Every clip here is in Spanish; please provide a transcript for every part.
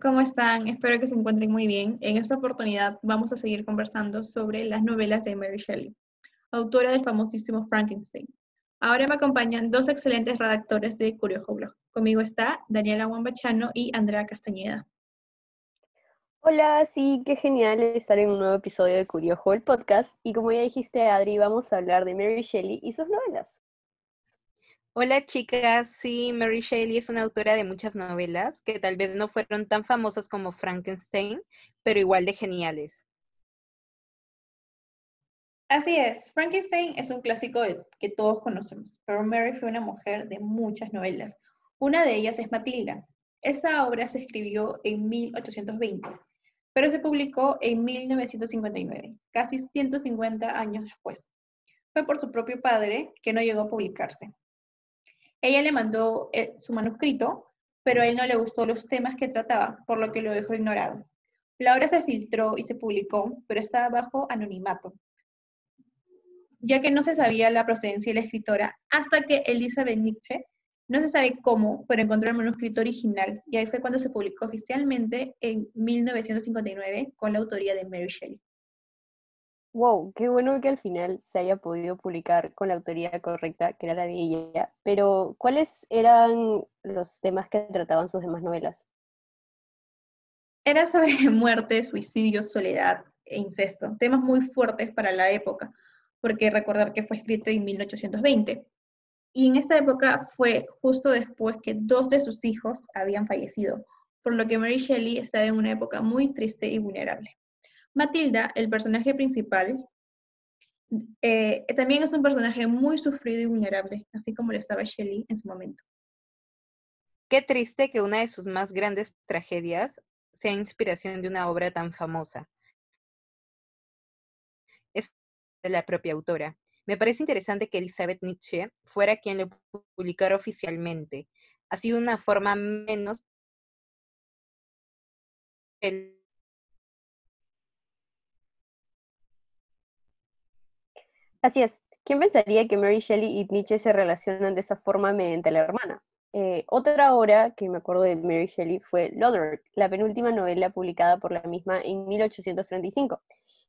¿cómo están? Espero que se encuentren muy bien. En esta oportunidad vamos a seguir conversando sobre las novelas de Mary Shelley, autora del famosísimo Frankenstein. Ahora me acompañan dos excelentes redactores de Curioso Blog. Conmigo está Daniela Wambachano y Andrea Castañeda. Hola, sí, qué genial estar en un nuevo episodio de Curioso, el podcast. Y como ya dijiste, Adri, vamos a hablar de Mary Shelley y sus novelas. Hola chicas, sí, Mary Shelley es una autora de muchas novelas que tal vez no fueron tan famosas como Frankenstein, pero igual de geniales. Así es, Frankenstein es un clásico que todos conocemos, pero Mary fue una mujer de muchas novelas. Una de ellas es Matilda. Esa obra se escribió en 1820, pero se publicó en 1959, casi 150 años después. Fue por su propio padre que no llegó a publicarse. Ella le mandó eh, su manuscrito, pero a él no le gustó los temas que trataba, por lo que lo dejó ignorado. La obra se filtró y se publicó, pero estaba bajo anonimato, ya que no se sabía la procedencia de la escritora hasta que Elizabeth Nietzsche, no se sabe cómo, pero encontró el manuscrito original, y ahí fue cuando se publicó oficialmente en 1959 con la autoría de Mary Shelley. Wow, qué bueno que al final se haya podido publicar con la autoría correcta, que era la de ella. Pero, ¿cuáles eran los temas que trataban sus demás novelas? Era sobre muerte, suicidio, soledad e incesto, temas muy fuertes para la época, porque recordar que fue escrito en 1820. Y en esta época fue justo después que dos de sus hijos habían fallecido, por lo que Mary Shelley estaba en una época muy triste y vulnerable. Matilda, el personaje principal, eh, también es un personaje muy sufrido y vulnerable, así como lo estaba Shelley en su momento. Qué triste que una de sus más grandes tragedias sea inspiración de una obra tan famosa. Es de la propia autora. Me parece interesante que Elizabeth Nietzsche fuera quien lo publicara oficialmente. Ha sido una forma menos Así es. ¿Quién pensaría que Mary Shelley y Nietzsche se relacionan de esa forma mediante la hermana? Eh, otra obra que me acuerdo de Mary Shelley fue Lodore, la penúltima novela publicada por la misma en 1835.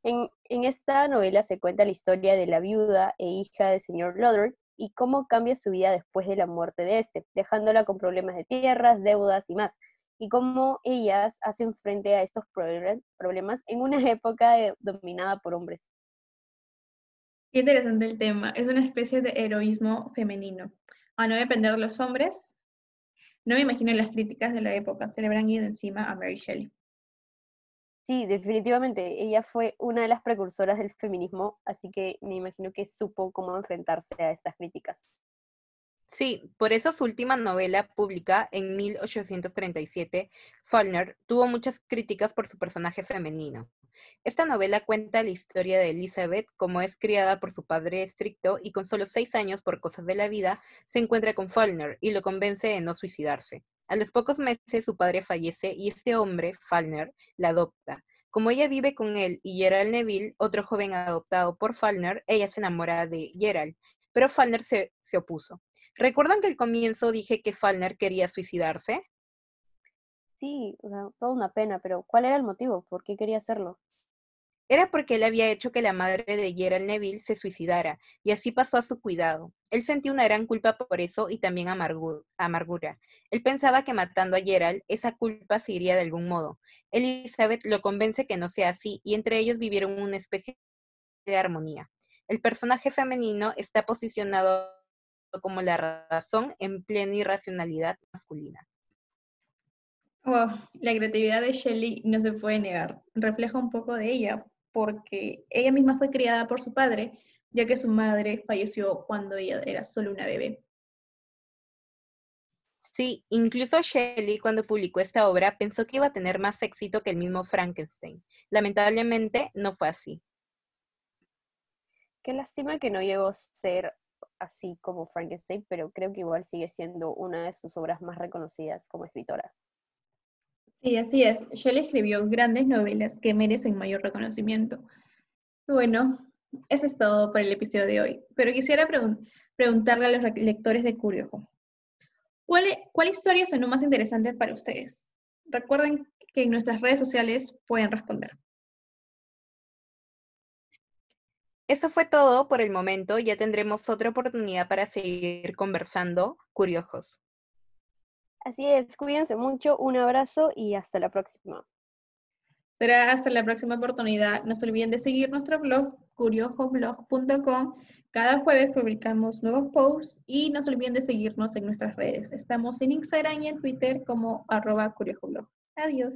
En, en, esta novela se cuenta la historia de la viuda e hija del señor Lodore y cómo cambia su vida después de la muerte de este, dejándola con problemas de tierras, deudas y más, y cómo ellas hacen frente a estos problemas en una época dominada por hombres. Qué interesante el tema. Es una especie de heroísmo femenino. A no depender de los hombres, no me imagino las críticas de la época. Se le habrán ido encima a Mary Shelley. Sí, definitivamente. Ella fue una de las precursoras del feminismo, así que me imagino que supo cómo enfrentarse a estas críticas. Sí, por eso su última novela pública en 1837, Faulkner, tuvo muchas críticas por su personaje femenino. Esta novela cuenta la historia de Elizabeth, como es criada por su padre estricto y con solo seis años por cosas de la vida, se encuentra con Faulkner y lo convence de no suicidarse. A los pocos meses su padre fallece y este hombre, Faulkner, la adopta. Como ella vive con él y Gerald Neville, otro joven adoptado por Faulkner, ella se enamora de Gerald, pero Faulkner se, se opuso. ¿Recuerdan que al comienzo dije que Faulkner quería suicidarse? Sí, toda una pena, pero ¿cuál era el motivo? ¿Por qué quería hacerlo? Era porque él había hecho que la madre de Gerald Neville se suicidara, y así pasó a su cuidado. Él sentía una gran culpa por eso y también amargura. Él pensaba que matando a Gerald, esa culpa se iría de algún modo. Elizabeth lo convence que no sea así, y entre ellos vivieron una especie de armonía. El personaje femenino está posicionado como la razón en plena irracionalidad masculina. Wow, la creatividad de Shelley no se puede negar. Refleja un poco de ella, porque ella misma fue criada por su padre, ya que su madre falleció cuando ella era solo una bebé. Sí, incluso Shelley cuando publicó esta obra pensó que iba a tener más éxito que el mismo Frankenstein. Lamentablemente no fue así. Qué lástima que no llegó a ser así como Frankenstein, pero creo que igual sigue siendo una de sus obras más reconocidas como escritora. Sí, así es. Shelley escribió grandes novelas que merecen mayor reconocimiento. Bueno, eso es todo por el episodio de hoy, pero quisiera preguntarle a los lectores de Curioso, ¿cuál, ¿cuál historia sonó más interesante para ustedes? Recuerden que en nuestras redes sociales pueden responder. Eso fue todo por el momento. Ya tendremos otra oportunidad para seguir conversando. Curiosos. Así es, cuídense mucho, un abrazo y hasta la próxima. Será hasta la próxima oportunidad. No se olviden de seguir nuestro blog, curiojoblog.com. Cada jueves publicamos nuevos posts y no se olviden de seguirnos en nuestras redes. Estamos en Instagram y en Twitter como arroba curiojoblog. Adiós.